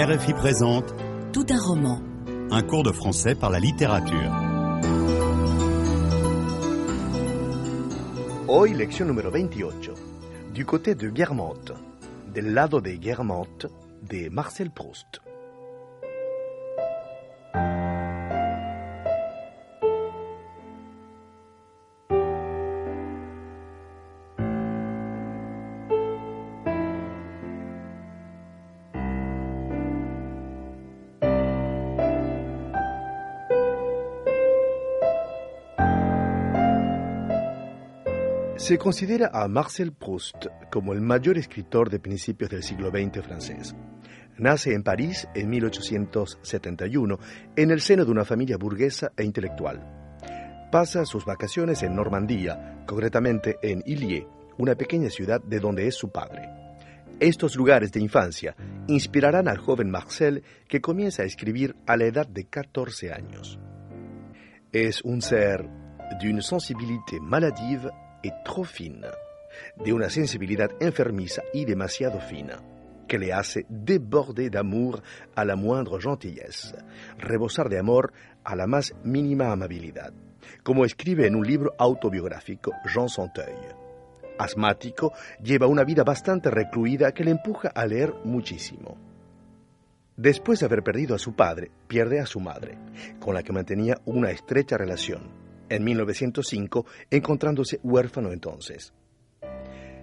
RFI présente Tout un roman. un cours de français par la littérature. Hoy lección número 28. Du côté de Guermantes. Del lado de Guermantes de Marcel Proust. Se considera a Marcel Proust como el mayor escritor de principios del siglo XX francés. Nace en París en 1871 en el seno de una familia burguesa e intelectual. Pasa sus vacaciones en Normandía, concretamente en Illiers, una pequeña ciudad de donde es su padre. Estos lugares de infancia inspirarán al joven Marcel que comienza a escribir a la edad de 14 años. Es un ser d'une sensibilité maladive et trop fine, de una sensibilidad enfermiza y demasiado fina, que le hace déborder d'amour a la moindre gentillesse, rebosar de amor a la más mínima amabilidad, como escribe en un libro autobiográfico Jean Santeuil. Asmático, lleva una vida bastante recluida que le empuja a leer muchísimo. Después de haber perdido a su padre, pierde a su madre, con la que mantenía una estrecha relación en 1905, encontrándose huérfano entonces.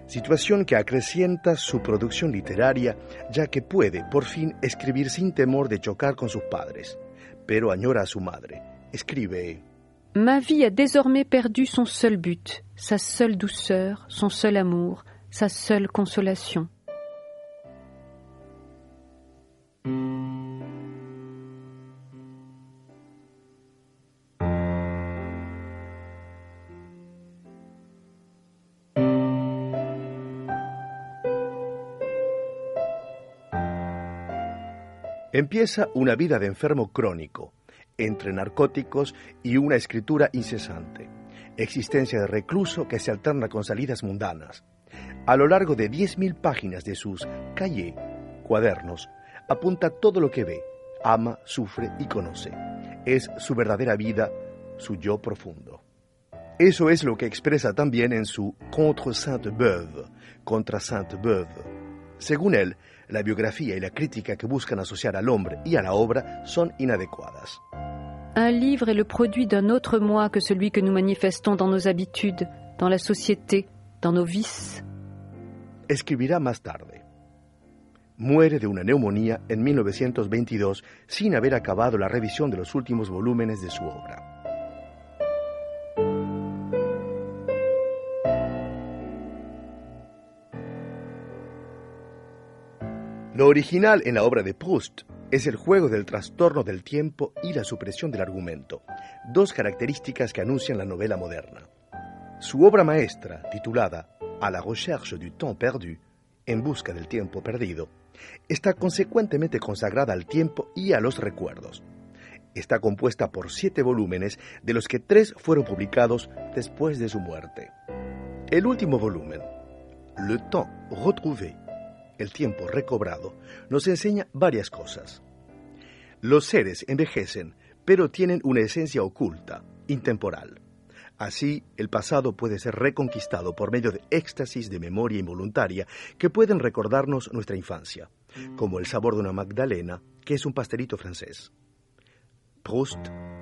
Situación que acrecienta su producción literaria, ya que puede, por fin, escribir sin temor de chocar con sus padres, pero añora a su madre. Escribe, Ma vie a désormais perdu son seul but, sa seule douceur, son seul amour, sa seule consolation. Empieza una vida de enfermo crónico, entre narcóticos y una escritura incesante, existencia de recluso que se alterna con salidas mundanas. A lo largo de 10.000 páginas de sus cahiers, cuadernos, apunta todo lo que ve, ama, sufre y conoce. Es su verdadera vida, su yo profundo. Eso es lo que expresa también en su Contre Sainte-Beuve, contra Sainte-Beuve. Según él, la biografía y la crítica que buscan asociar al hombre y a la obra son inadecuadas. Un livre est le produit d'un autre moi que celui que nous manifestons dans nos habitudes, dans la société, dans nos vices. Escribirá más tarde. Muere de una neumonía en 1922 sin haber acabado la revisión de los últimos volúmenes de su obra. Lo original en la obra de Proust es el juego del trastorno del tiempo y la supresión del argumento, dos características que anuncian la novela moderna. Su obra maestra, titulada A la recherche du temps perdu, en busca del tiempo perdido, está consecuentemente consagrada al tiempo y a los recuerdos. Está compuesta por siete volúmenes, de los que tres fueron publicados después de su muerte. El último volumen, Le temps retrouvé, el tiempo recobrado, nos enseña varias cosas. Los seres envejecen, pero tienen una esencia oculta, intemporal. Así, el pasado puede ser reconquistado por medio de éxtasis de memoria involuntaria que pueden recordarnos nuestra infancia, como el sabor de una magdalena, que es un pastelito francés. Proust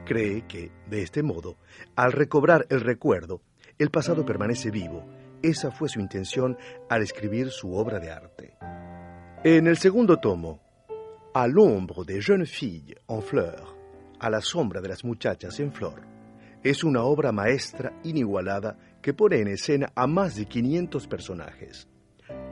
cree que, de este modo, al recobrar el recuerdo, el pasado permanece vivo. Esa fue su intención al escribir su obra de arte. En el segundo tomo, À l'ombre des jeunes filles en fleur, a la sombra de las muchachas en flor, es una obra maestra inigualada que pone en escena a más de 500 personajes.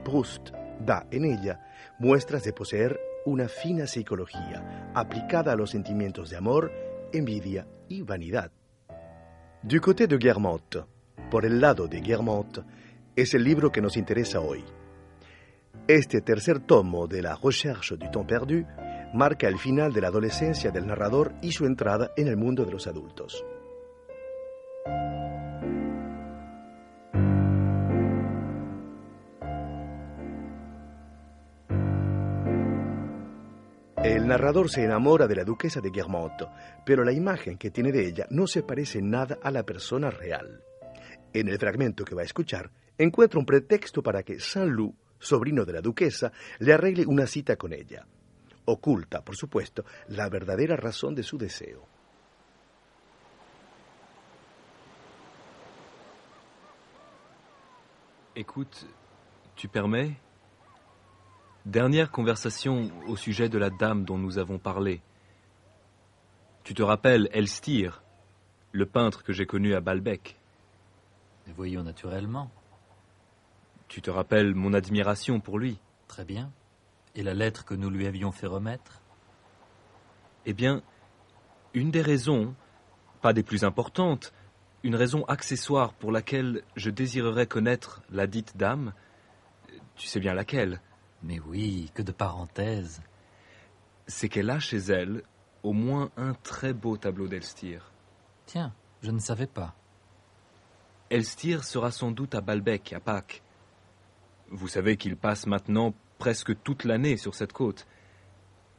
Proust da en ella muestras de poseer una fina psicología aplicada a los sentimientos de amor, envidia y vanidad. Du côté de Guermantes, por el lado de Guermantes, es el libro que nos interesa hoy. Este tercer tomo de La Recherche du Temps Perdu marca el final de la adolescencia del narrador y su entrada en el mundo de los adultos. El narrador se enamora de la duquesa de Guermantes, pero la imagen que tiene de ella no se parece nada a la persona real. En el fragmento que va a escuchar, encuentra un pretexto para que Saint-Loup, sobrino de la duquesa, le arregle una cita con ella. Oculta, por supuesto, la verdadera razón de su deseo. Écoute, tu permets? Dernière conversation au sujet de la dame dont nous avons parlé. Tu te rappelles Elstir, le peintre que j'ai connu à Balbec? Voyons naturellement. Tu te rappelles mon admiration pour lui Très bien. Et la lettre que nous lui avions fait remettre? Eh bien, une des raisons, pas des plus importantes, une raison accessoire pour laquelle je désirerais connaître la dite dame, tu sais bien laquelle Mais oui, que de parenthèses. C'est qu'elle a chez elle au moins un très beau tableau d'Elstir. Tiens, je ne savais pas. Elstir sera sans doute à Balbec, à Pâques. Vous savez qu'il passe maintenant presque toute l'année sur cette côte.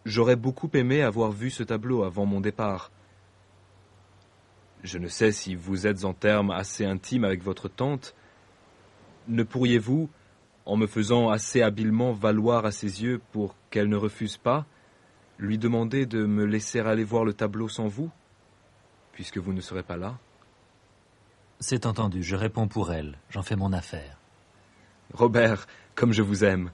J'aurais beaucoup aimé avoir vu ce tableau avant mon départ. Je ne sais si vous êtes en termes assez intimes avec votre tante. Ne pourriez-vous, en me faisant assez habilement valoir à ses yeux pour qu'elle ne refuse pas, lui demander de me laisser aller voir le tableau sans vous, puisque vous ne serez pas là? C'est entendu, je réponds pour elle, j'en fais mon affaire. Robert, comme je vous aime.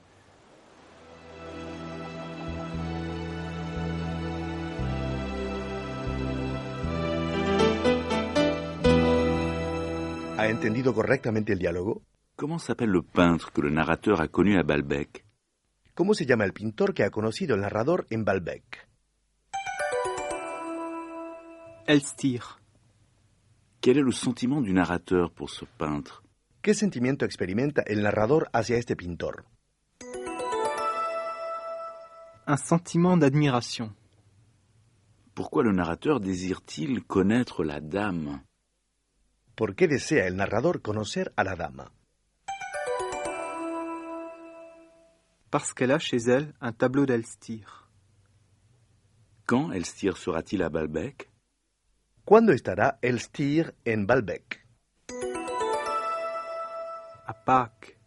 ¿Ha entendido correctamente el diálogo? Comment s'appelle le peintre que le narrateur a connu à Balbec? ¿Cómo se llama el pintor que ha conocido el narrador en Balbec? Elstir. Quel est le sentiment du narrateur pour ce peintre? ¿Qué sentimiento experimenta el narrador hacia este pintor? Un sentiment d'admiration. Pourquoi le narrateur désire-t-il connaître la dame? ¿Por qué desea el narrador conocer a la dama? Parce qu'elle a chez elle un tableau d'Elstir. Quand Elstir sera-t-il à Balbec? ¿Cuándo estará Elstir en Balbec? À Pâques.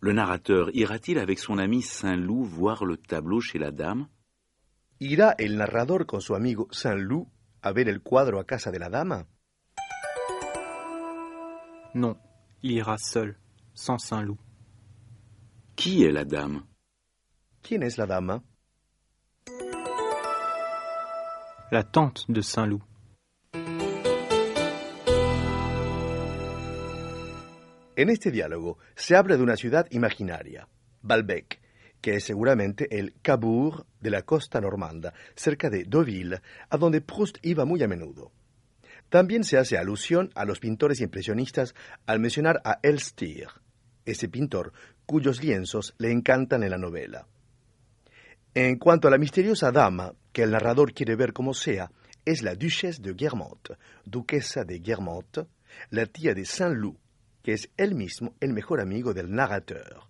Le narrateur ira-t-il avec son ami Saint-Loup voir le tableau chez la dame? ¿Irá el narrador con su amigo Saint-Loup a ver el cuadro a casa de la dama? Non, il ira seul, sans Saint-Loup. Qui est la dame? ¿Quién es la dama? La tante de Saint-Loup. En este diálogo se habla de una ciudad imaginaria, Balbec, que es seguramente el Cabourg de la costa normanda, cerca de Deauville, a donde Proust iba muy a menudo. También se hace alusión a los pintores impresionistas al mencionar a Elstir, ese pintor cuyos lienzos le encantan en la novela. En cuanto a la misteriosa dama que el narrador quiere ver como sea, es la Duchesse de Guermantes, duquesa de Guermantes, la tía de Saint-Loup, que es él mismo el mejor amigo del narrateur,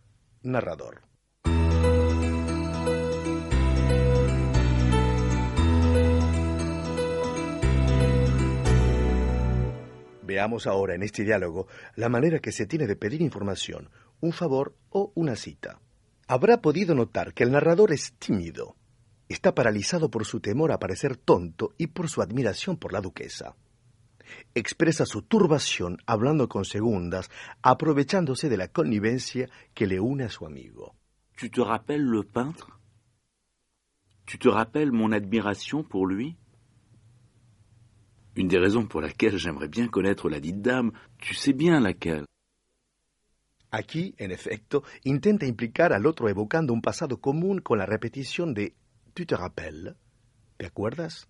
narrador. Veamos ahora en este diálogo la manera que se tiene de pedir información, un favor o una cita. Habrá podido notar que el narrador es tímido. Está paralizado por su temor a parecer tonto y por su admiración por la duquesa. Expresa su turbación hablando con segundas, aprovechándose de la connivencia que le une a su amigo. Tu te rappelles le peintre? Tu te rappelles mon admiration pour lui? Une des raisons pour laquelle j'aimerais bien connaître la dite dame, tu sais bien laquelle. Aquí, en efecto, intenta implicar al otro evocando un pasado común con la repetición de ¿Tu te rappelles? ¿Te acuerdas?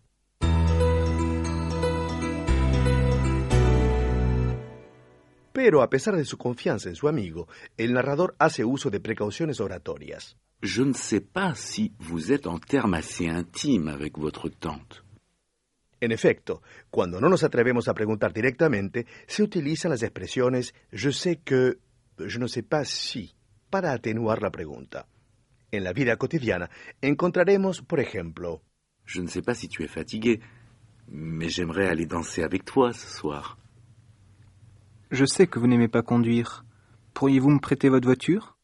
Pero a pesar de su confianza en su amigo, el narrador hace uso de precauciones oratorias. Je ne sais pas si vous êtes en termes assez intimes avec votre tante. En efecto, cuando no nos atrevemos a preguntar directamente, se utilizan las expresiones je sais que, je ne sais pas si, para atenuar la pregunta. En la vida cotidiana encontraremos, por ejemplo, Je ne sais pas si tu es fatigué, mais j'aimerais aller danser avec toi ce soir. Je sais que vous n'aimez pas conduire. Pourriez-vous me prêter votre voiture?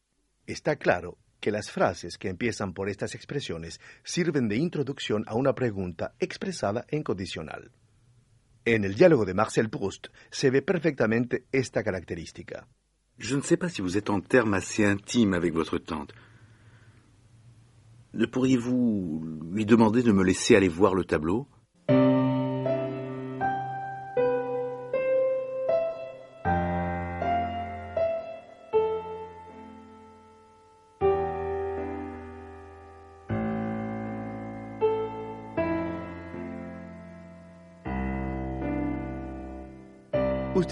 Está claro que las frases que empiezan por estas expresiones sirven de introducción a una pregunta expresada en condicional. En el diálogo de Marcel Proust se ve perfectamente esta característica. Je ne sais pas si vous êtes en termes assez intimes avec votre tante. Ne pourriez-vous lui demander de me laisser aller voir le tableau?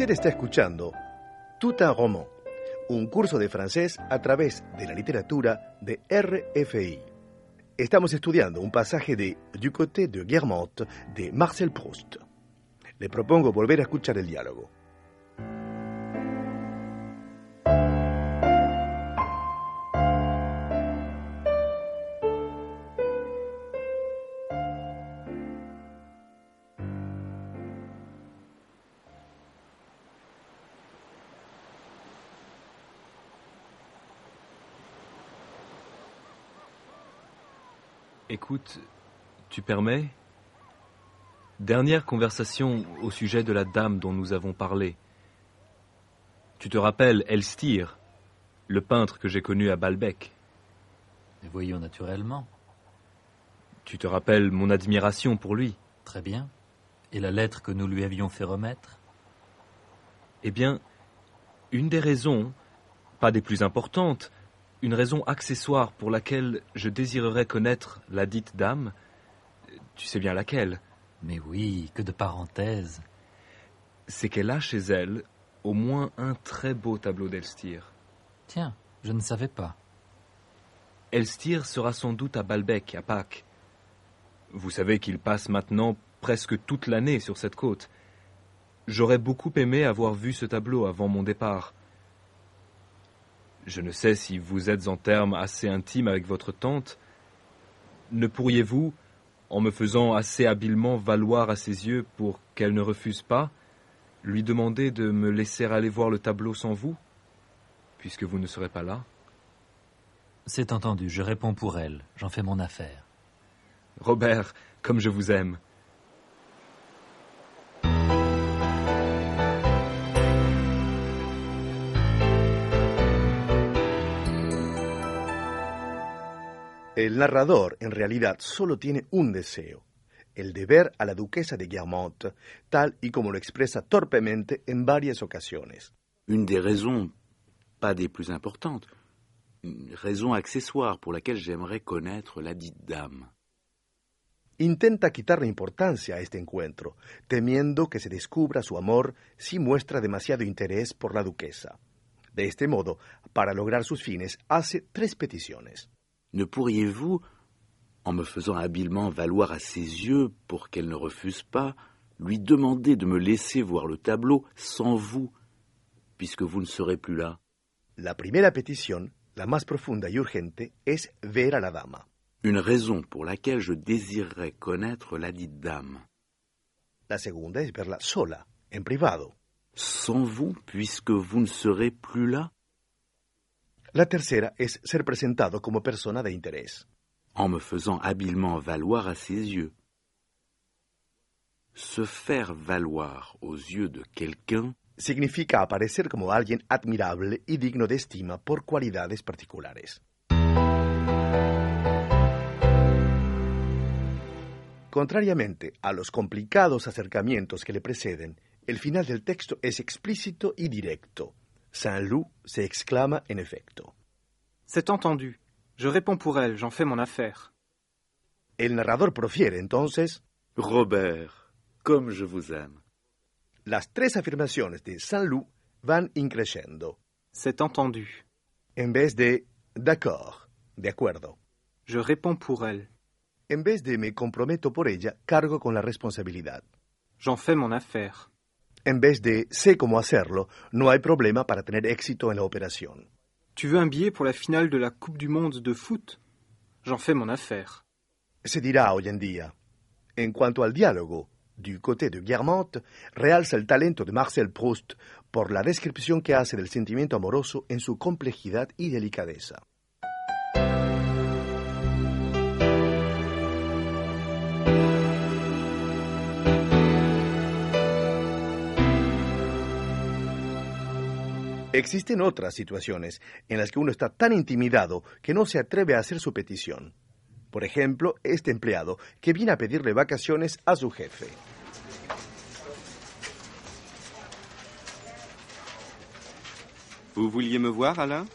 Usted está escuchando Tout un roman, un curso de francés a través de la literatura de RFI. Estamos estudiando un pasaje de Du côté de Guermantes de Marcel Proust. Le propongo volver a escuchar el diálogo. Écoute, tu permets? Dernière conversation au sujet de la dame dont nous avons parlé. Tu te rappelles Elstir, le peintre que j'ai connu à Balbec? Et voyons naturellement. Tu te rappelles mon admiration pour lui? Très bien. Et la lettre que nous lui avions fait remettre? Eh bien, une des raisons, pas des plus importantes, une raison accessoire pour laquelle je désirerais connaître la dite dame, tu sais bien laquelle, Mais oui, que de parenthèses. c'est qu'elle a chez elle au moins un très beau tableau d'Elstir. Tiens, je ne savais pas. Elstir sera sans doute à Balbec, à Pâques. Vous savez qu'il passe maintenant presque toute l'année sur cette côte. J'aurais beaucoup aimé avoir vu ce tableau avant mon départ. Je ne sais si vous êtes en termes assez intimes avec votre tante. Ne pourriez-vous, en me faisant assez habilement valoir à ses yeux pour qu'elle ne refuse pas, lui demander de me laisser aller voir le tableau sans vous, puisque vous ne serez pas là? C'est entendu, je réponds pour elle. J'en fais mon affaire. Robert, comme je vous aime. El narrador en realidad solo tiene un deseo, el de ver a la duquesa de Guermantes, tal y como lo expresa torpemente en varias ocasiones. Une des raisons, pas des plus importantes, une raison accessoire pour laquelle j'aimerais connaître la dite dame. Intenta quitarle importancia a este encuentro, temiendo que se descubra su amor si muestra demasiado interés por la duquesa. De este modo, para lograr sus fines, hace tres peticiones. Ne pourriez-vous, en me faisant habilement valoir à ses yeux pour qu'elle ne refuse pas, lui demander de me laisser voir le tableau sans vous, puisque vous ne serez plus là? La primera petición, la más profunda y urgente, es ver a la dama. Une raison pour laquelle je désirerais connaître la dite dame. La segunda es verla sola, en privado. Sans vous, puisque vous ne serez plus là? La tercera es ser presentado como persona de interés. en me faisant habilement valoir à ses yeux. Se faire valoir aux yeux de quelqu'un, Significa aparecer como alguien admirable y digno de estima por cualidades particulares. Contrariamente a los complicados acercamientos que le preceden, el final del texto es explícito y directo. Saint-Loup se exclama en efecto. C'est entendu. Je réponds pour elle, j'en fais mon affaire. El narrador profiere entonces Robert, comme je vous aime. las tres afirmaciones de Saint-Loup van increciendo. C'est entendu. En vez de d'accord, de acuerdo. Je réponds pour elle. En vez de me comprometo por ella, cargo con la responsabilidad. J'en fais mon affaire. En vez de sé cómo hacerlo, no hay problema para tener éxito en la operación. Tu veux un billet pour la finale de la Coupe du Monde de foot J'en fais mon affaire. Se dirá hoy en día. En cuanto al diálogo, du côté de Guermantes, realza el talento de Marcel Proust por la descripción que hace del sentimiento amoroso en su complejidad y delicadeza. Existen otras situaciones en las que uno está tan intimidado que no se atreve a hacer su petición. Por ejemplo, este empleado que viene a pedirle vacaciones a su jefe. Vous vouliez me voir, Alain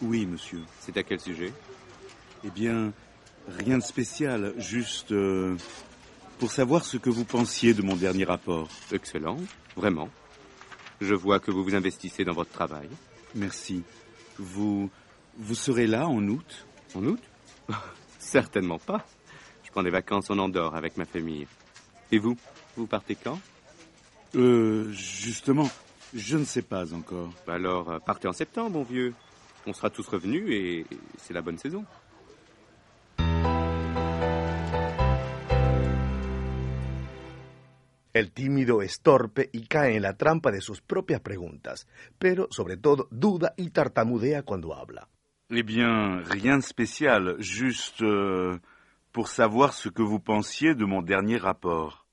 Oui, monsieur. C'est à quel sujet Eh bien, rien de spécial, juste euh, pour savoir ce que vous pensiez de mon dernier rapport. Excellent, vraiment. Je vois que vous vous investissez dans votre travail. Merci. Vous vous serez là en août? En août? Certainement pas. Je prends des vacances en Andorre avec ma famille. Et vous? Vous partez quand? Euh, justement, je ne sais pas encore. Alors, euh, partez en septembre, mon vieux. On sera tous revenus et c'est la bonne saison. El tímido es torpe y cae en la trampa de sus propias preguntas, pero sobre todo duda y tartamudea cuando habla. Eh bien, rien de spécial, juste euh, pour savoir ce que vous pensiez de mon dernier rapport.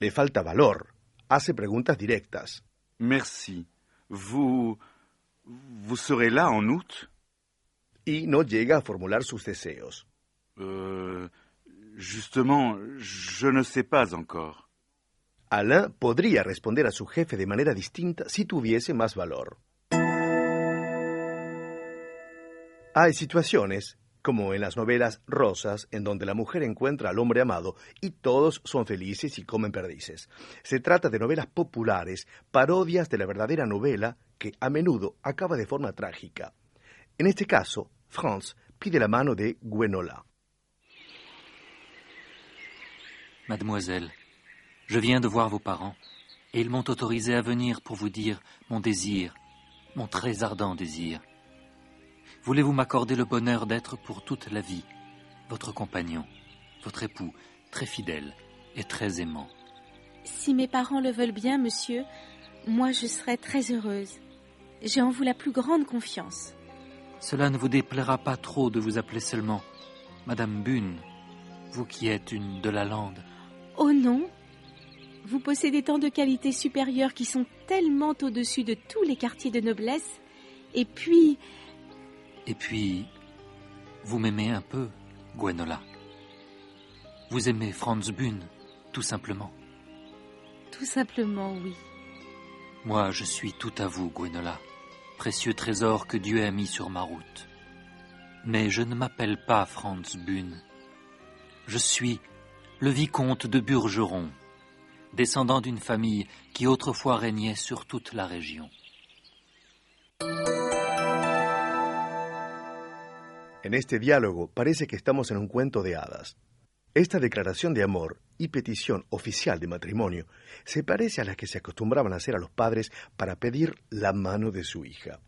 Le falta valor. Hace preguntas directas. Merci. Vous vous serez là en août? Y no llega a formular sus deseos. Euh, justement, je ne sais pas encore. Alain podría responder a su jefe de manera distinta si tuviese más valor. Hay situaciones, como en las novelas rosas, en donde la mujer encuentra al hombre amado y todos son felices y comen perdices. Se trata de novelas populares, parodias de la verdadera novela que a menudo acaba de forma trágica. En este caso, Franz pide la mano de Gwenola. Mademoiselle, je viens de voir vos parents, et ils m'ont autorisé à venir pour vous dire mon désir, mon très ardent désir. Voulez-vous m'accorder le bonheur d'être pour toute la vie votre compagnon, votre époux, très fidèle et très aimant? Si mes parents le veulent bien, monsieur, moi je serai très heureuse. J'ai en vous la plus grande confiance. Cela ne vous déplaira pas trop de vous appeler seulement Madame Bune, vous qui êtes une de la lande. Oh non Vous possédez tant de qualités supérieures qui sont tellement au-dessus de tous les quartiers de noblesse. Et puis, Et puis, vous m'aimez un peu, Gwenola. Vous aimez Franz Bune, tout simplement. tout simplement, oui. Moi, je suis tout à vous, Gwenola, précieux trésor que Dieu a mis sur ma route. Mais je ne m'appelle pas Franz Bune. Je suis le vicomte de Burgeron, descendant d'une famille qui autrefois régnait sur toute la région. En este diálogo parece que estamos en un cuento de hadas. Esta declaración de amor y petición oficial de matrimonio se parece a las que se acostumbraban a hacer a los padres para pedir la mano de su hija.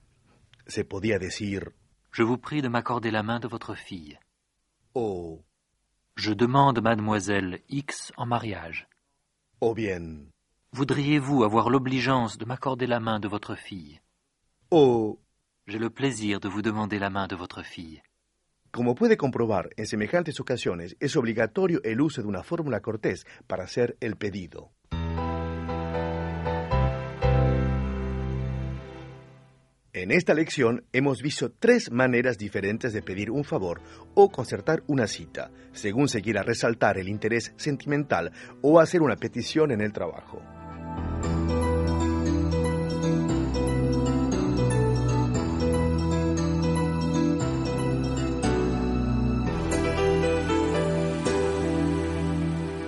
Se podía decir, Je vous prie de m'accorder la main de votre fille. o, Je demande mademoiselle X en mariage. O bien, Voudriez-vous avoir l'obligeance de m'accorder la main de votre fille? O, J'ai le plaisir de vous demander la main de votre fille. como puede comprobar, en semejantes ocasiones es obligatorio el uso de una fórmula cortés para hacer el pedido. En esta lección hemos visto tres maneras diferentes de pedir un favor o concertar una cita, según se quiera resaltar el interés sentimental o hacer una petición en el trabajo.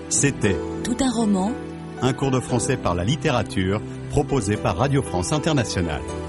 C'était Tout un roman un cours de français par la littérature proposé par Radio France Internationale.